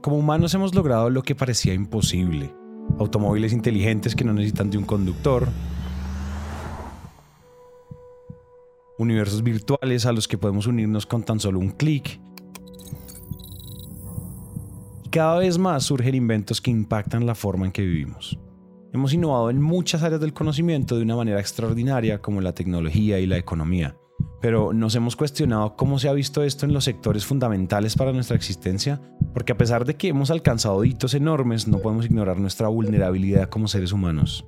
Como humanos hemos logrado lo que parecía imposible. Automóviles inteligentes que no necesitan de un conductor. Universos virtuales a los que podemos unirnos con tan solo un clic. Y cada vez más surgen inventos que impactan la forma en que vivimos. Hemos innovado en muchas áreas del conocimiento de una manera extraordinaria como la tecnología y la economía. Pero nos hemos cuestionado cómo se ha visto esto en los sectores fundamentales para nuestra existencia, porque a pesar de que hemos alcanzado hitos enormes, no podemos ignorar nuestra vulnerabilidad como seres humanos.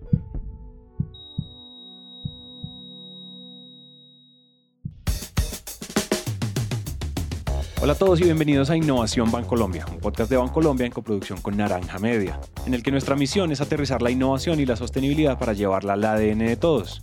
Hola a todos y bienvenidos a Innovación Bancolombia, un podcast de Bancolombia en coproducción con Naranja Media, en el que nuestra misión es aterrizar la innovación y la sostenibilidad para llevarla al ADN de todos.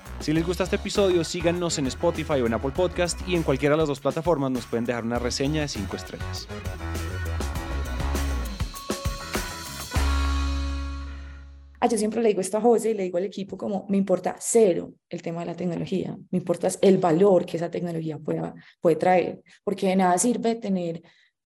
Si les gusta este episodio, síganos en Spotify o en Apple Podcast y en cualquiera de las dos plataformas nos pueden dejar una reseña de 5 estrellas. Ah, yo siempre le digo esto a José y le digo al equipo como, me importa cero el tema de la tecnología, me importa el valor que esa tecnología pueda, puede traer, porque de nada sirve tener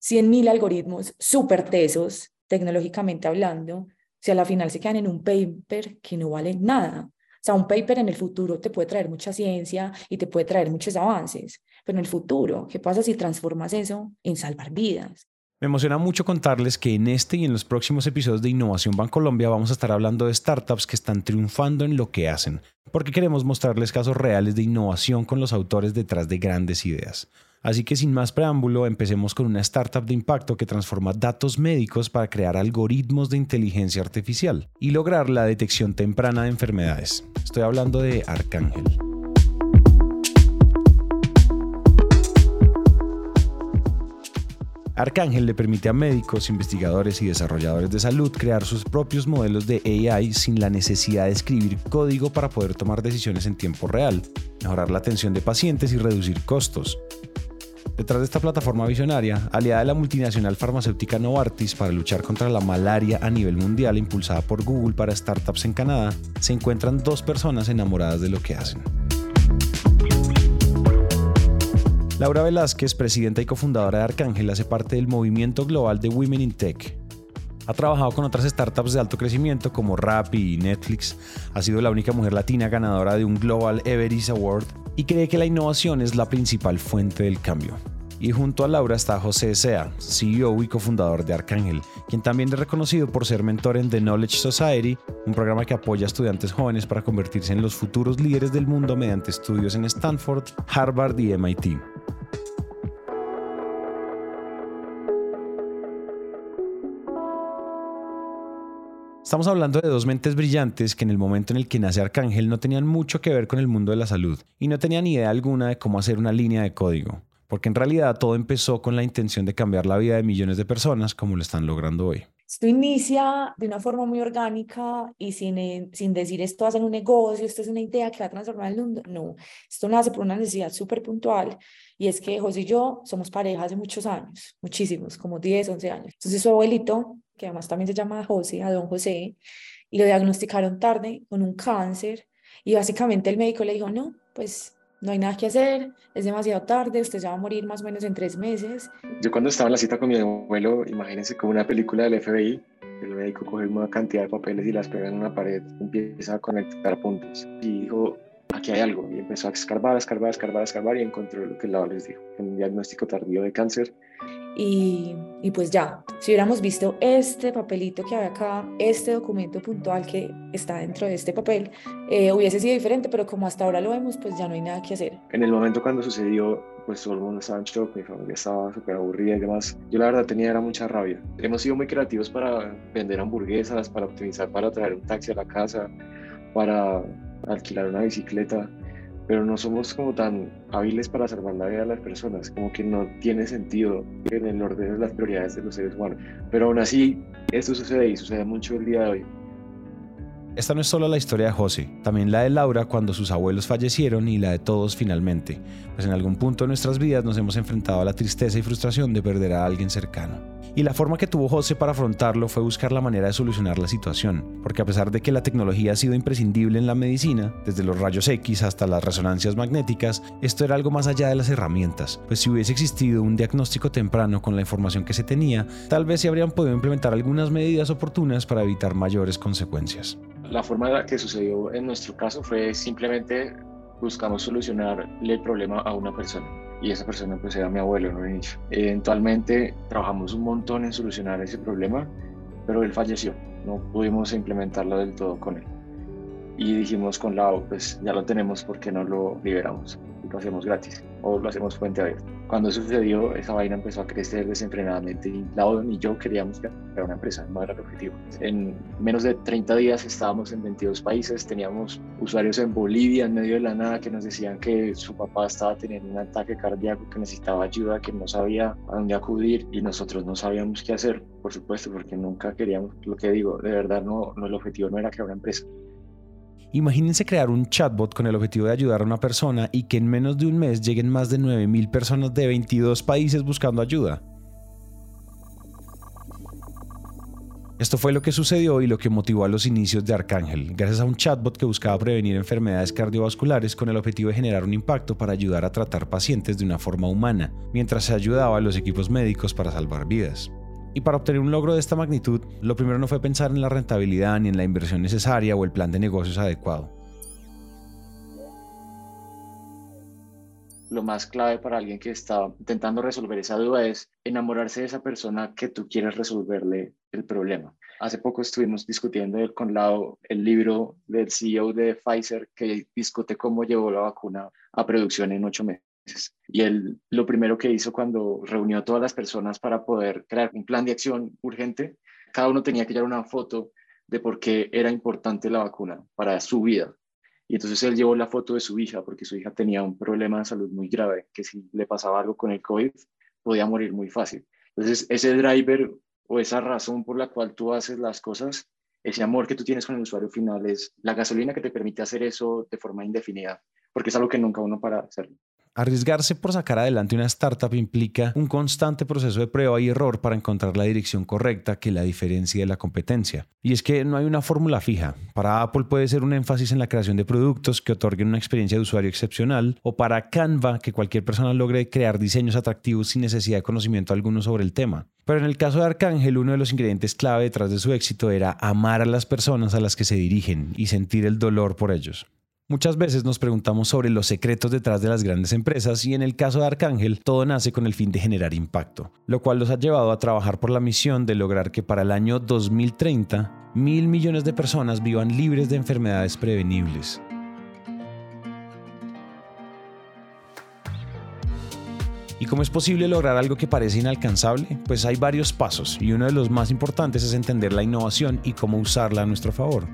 100.000 algoritmos súper tesos, tecnológicamente hablando, si a la final se quedan en un paper que no vale nada. O sea, un paper en el futuro te puede traer mucha ciencia y te puede traer muchos avances, pero en el futuro, ¿qué pasa si transformas eso en salvar vidas? Me emociona mucho contarles que en este y en los próximos episodios de Innovación Bancolombia vamos a estar hablando de startups que están triunfando en lo que hacen, porque queremos mostrarles casos reales de innovación con los autores detrás de grandes ideas. Así que sin más preámbulo, empecemos con una startup de impacto que transforma datos médicos para crear algoritmos de inteligencia artificial y lograr la detección temprana de enfermedades. Estoy hablando de Arcángel. Arcángel le permite a médicos, investigadores y desarrolladores de salud crear sus propios modelos de AI sin la necesidad de escribir código para poder tomar decisiones en tiempo real, mejorar la atención de pacientes y reducir costos. Detrás de esta plataforma visionaria, aliada de la multinacional farmacéutica Novartis para luchar contra la malaria a nivel mundial impulsada por Google para startups en Canadá, se encuentran dos personas enamoradas de lo que hacen. Laura Velázquez, presidenta y cofundadora de Arcángel, hace parte del movimiento global de Women in Tech. Ha trabajado con otras startups de alto crecimiento como Rappi y Netflix. Ha sido la única mujer latina ganadora de un Global Everest Award y cree que la innovación es la principal fuente del cambio. Y junto a Laura está José Sea, CEO y cofundador de Arcángel, quien también es reconocido por ser mentor en The Knowledge Society, un programa que apoya a estudiantes jóvenes para convertirse en los futuros líderes del mundo mediante estudios en Stanford, Harvard y MIT. Estamos hablando de dos mentes brillantes que en el momento en el que nace Arcángel no tenían mucho que ver con el mundo de la salud y no tenían idea alguna de cómo hacer una línea de código, porque en realidad todo empezó con la intención de cambiar la vida de millones de personas como lo están logrando hoy. Esto inicia de una forma muy orgánica y sin, eh, sin decir esto hacer un negocio, esto es una idea que va a transformar el mundo. No, esto nace por una necesidad súper puntual y es que José y yo somos pareja hace muchos años, muchísimos, como 10, 11 años. Entonces su abuelito que además también se llama José, a don José, y lo diagnosticaron tarde con un cáncer. Y básicamente el médico le dijo, no, pues no hay nada que hacer, es demasiado tarde, usted se va a morir más o menos en tres meses. Yo cuando estaba en la cita con mi abuelo, imagínense como una película del FBI, el médico coge una cantidad de papeles y las pega en una pared, empieza a conectar puntos. Y dijo, aquí hay algo. Y empezó a escarbar, a escarbar, a escarbar, a escarbar y encontró lo que el lado les dijo, un diagnóstico tardío de cáncer y, pues ya, si hubiéramos visto este papelito que hay acá, este documento puntual que está dentro de este papel, eh, hubiese sido diferente, pero como hasta ahora lo vemos, pues ya no hay nada que hacer. En el momento cuando sucedió, pues todo el mundo estaba en shock, mi familia estaba súper aburrida y demás. Yo la verdad tenía mucha rabia. Hemos sido muy creativos para vender hamburguesas, para optimizar, para traer un taxi a la casa, para alquilar una bicicleta pero no somos como tan hábiles para salvar la vida de las personas, como que no tiene sentido en el orden de las prioridades de los seres humanos. Pero aún así, esto sucede y sucede mucho el día de hoy. Esta no es solo la historia de José, también la de Laura cuando sus abuelos fallecieron y la de todos finalmente, pues en algún punto de nuestras vidas nos hemos enfrentado a la tristeza y frustración de perder a alguien cercano. Y la forma que tuvo José para afrontarlo fue buscar la manera de solucionar la situación, porque a pesar de que la tecnología ha sido imprescindible en la medicina, desde los rayos X hasta las resonancias magnéticas, esto era algo más allá de las herramientas, pues si hubiese existido un diagnóstico temprano con la información que se tenía, tal vez se habrían podido implementar algunas medidas oportunas para evitar mayores consecuencias. La forma que sucedió en nuestro caso fue simplemente buscamos solucionarle el problema a una persona y esa persona pues era mi abuelo en un inicio. Eventualmente trabajamos un montón en solucionar ese problema, pero él falleció, no pudimos implementarlo del todo con él. Y dijimos con Lau, pues ya lo tenemos, porque no lo liberamos? Y lo hacemos gratis o lo hacemos fuente abierta. Cuando sucedió, esa vaina empezó a crecer desenfrenadamente y Lau y yo queríamos crear una empresa, no era el objetivo. En menos de 30 días estábamos en 22 países, teníamos usuarios en Bolivia, en medio de la nada, que nos decían que su papá estaba teniendo un ataque cardíaco, que necesitaba ayuda, que no sabía a dónde acudir y nosotros no sabíamos qué hacer, por supuesto, porque nunca queríamos, lo que digo, de verdad no, no el objetivo no era crear una empresa, Imagínense crear un chatbot con el objetivo de ayudar a una persona y que en menos de un mes lleguen más de 9.000 personas de 22 países buscando ayuda. Esto fue lo que sucedió y lo que motivó a los inicios de Arcángel, gracias a un chatbot que buscaba prevenir enfermedades cardiovasculares con el objetivo de generar un impacto para ayudar a tratar pacientes de una forma humana, mientras se ayudaba a los equipos médicos para salvar vidas. Y para obtener un logro de esta magnitud, lo primero no fue pensar en la rentabilidad ni en la inversión necesaria o el plan de negocios adecuado. Lo más clave para alguien que está intentando resolver esa duda es enamorarse de esa persona que tú quieres resolverle el problema. Hace poco estuvimos discutiendo con lado el libro del CEO de Pfizer que discute cómo llevó la vacuna a producción en ocho meses. Y él lo primero que hizo cuando reunió a todas las personas para poder crear un plan de acción urgente, cada uno tenía que llevar una foto de por qué era importante la vacuna para su vida. Y entonces él llevó la foto de su hija, porque su hija tenía un problema de salud muy grave, que si le pasaba algo con el COVID, podía morir muy fácil. Entonces ese driver o esa razón por la cual tú haces las cosas, ese amor que tú tienes con el usuario final es la gasolina que te permite hacer eso de forma indefinida, porque es algo que nunca uno para hacerlo. Arriesgarse por sacar adelante una startup implica un constante proceso de prueba y error para encontrar la dirección correcta que la diferencie de la competencia. Y es que no hay una fórmula fija. Para Apple puede ser un énfasis en la creación de productos que otorguen una experiencia de usuario excepcional, o para Canva que cualquier persona logre crear diseños atractivos sin necesidad de conocimiento alguno sobre el tema. Pero en el caso de Arcángel, uno de los ingredientes clave detrás de su éxito era amar a las personas a las que se dirigen y sentir el dolor por ellos. Muchas veces nos preguntamos sobre los secretos detrás de las grandes empresas y en el caso de Arcángel todo nace con el fin de generar impacto, lo cual los ha llevado a trabajar por la misión de lograr que para el año 2030 mil millones de personas vivan libres de enfermedades prevenibles. ¿Y cómo es posible lograr algo que parece inalcanzable? Pues hay varios pasos y uno de los más importantes es entender la innovación y cómo usarla a nuestro favor.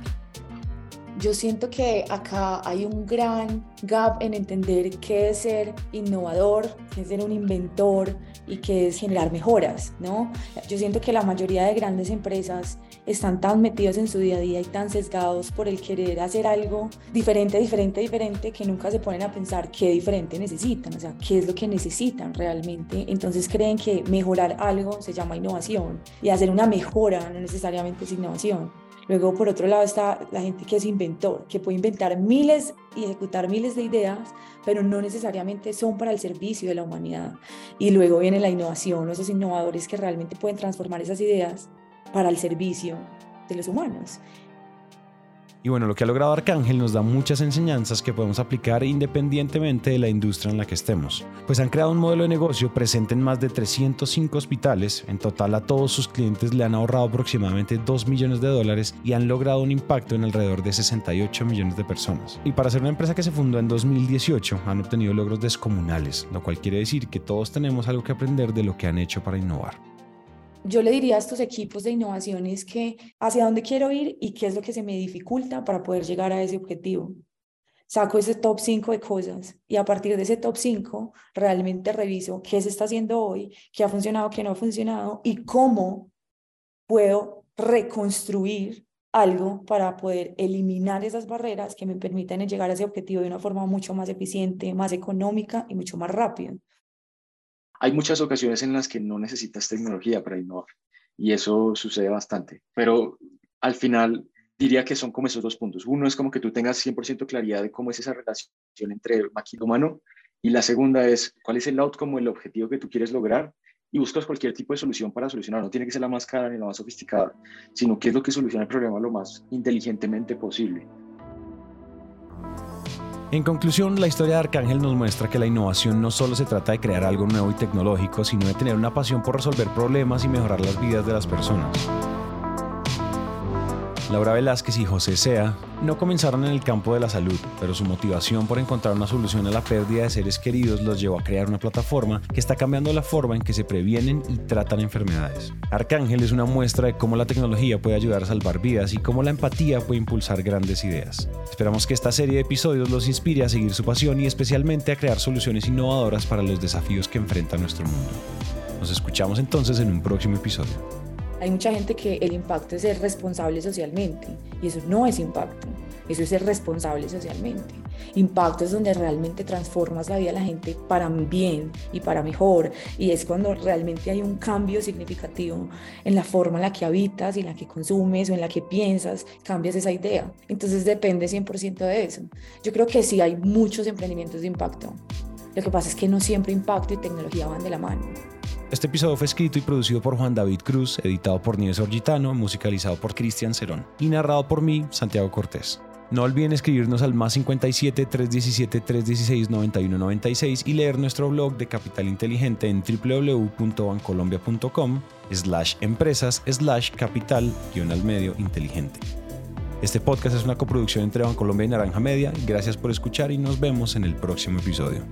Yo siento que acá hay un gran gap en entender qué es ser innovador, qué es ser un inventor y qué es generar mejoras, ¿no? Yo siento que la mayoría de grandes empresas están tan metidos en su día a día y tan sesgados por el querer hacer algo diferente, diferente, diferente, que nunca se ponen a pensar qué diferente necesitan, o sea, qué es lo que necesitan realmente. Entonces creen que mejorar algo se llama innovación y hacer una mejora no necesariamente es innovación. Luego, por otro lado, está la gente que es inventor, que puede inventar miles y ejecutar miles de ideas, pero no necesariamente son para el servicio de la humanidad. Y luego viene la innovación, esos innovadores que realmente pueden transformar esas ideas para el servicio de los humanos. Y bueno, lo que ha logrado Arcángel nos da muchas enseñanzas que podemos aplicar independientemente de la industria en la que estemos. Pues han creado un modelo de negocio presente en más de 305 hospitales, en total a todos sus clientes le han ahorrado aproximadamente 2 millones de dólares y han logrado un impacto en alrededor de 68 millones de personas. Y para ser una empresa que se fundó en 2018, han obtenido logros descomunales, lo cual quiere decir que todos tenemos algo que aprender de lo que han hecho para innovar yo le diría a estos equipos de innovación es que hacia dónde quiero ir y qué es lo que se me dificulta para poder llegar a ese objetivo. Saco ese top 5 de cosas y a partir de ese top 5 realmente reviso qué se está haciendo hoy, qué ha funcionado, qué no ha funcionado y cómo puedo reconstruir algo para poder eliminar esas barreras que me permitan llegar a ese objetivo de una forma mucho más eficiente, más económica y mucho más rápida. Hay muchas ocasiones en las que no necesitas tecnología para innovar y eso sucede bastante, pero al final diría que son como esos dos puntos. Uno es como que tú tengas 100% claridad de cómo es esa relación entre máquina y humano y la segunda es cuál es el outcome el objetivo que tú quieres lograr y buscas cualquier tipo de solución para solucionar. No tiene que ser la más cara ni la más sofisticada, sino qué es lo que soluciona el problema lo más inteligentemente posible. En conclusión, la historia de Arcángel nos muestra que la innovación no solo se trata de crear algo nuevo y tecnológico, sino de tener una pasión por resolver problemas y mejorar las vidas de las personas. Laura Velázquez y José Sea no comenzaron en el campo de la salud, pero su motivación por encontrar una solución a la pérdida de seres queridos los llevó a crear una plataforma que está cambiando la forma en que se previenen y tratan enfermedades. Arcángel es una muestra de cómo la tecnología puede ayudar a salvar vidas y cómo la empatía puede impulsar grandes ideas. Esperamos que esta serie de episodios los inspire a seguir su pasión y especialmente a crear soluciones innovadoras para los desafíos que enfrenta nuestro mundo. Nos escuchamos entonces en un próximo episodio. Hay mucha gente que el impacto es ser responsable socialmente y eso no es impacto, eso es ser responsable socialmente. Impacto es donde realmente transformas la vida de la gente para bien y para mejor y es cuando realmente hay un cambio significativo en la forma en la que habitas y en la que consumes o en la que piensas, cambias esa idea. Entonces depende 100% de eso. Yo creo que sí hay muchos emprendimientos de impacto. Lo que pasa es que no siempre impacto y tecnología van de la mano. Este episodio fue escrito y producido por Juan David Cruz, editado por Nieves Orgitano, musicalizado por Cristian Cerón y narrado por mí, Santiago Cortés. No olviden escribirnos al más 57 317 316 9196 y leer nuestro blog de Capital Inteligente en www.bancolombia.com slash empresas slash capital guion al medio inteligente. Este podcast es una coproducción entre Bancolombia y Naranja Media. Gracias por escuchar y nos vemos en el próximo episodio.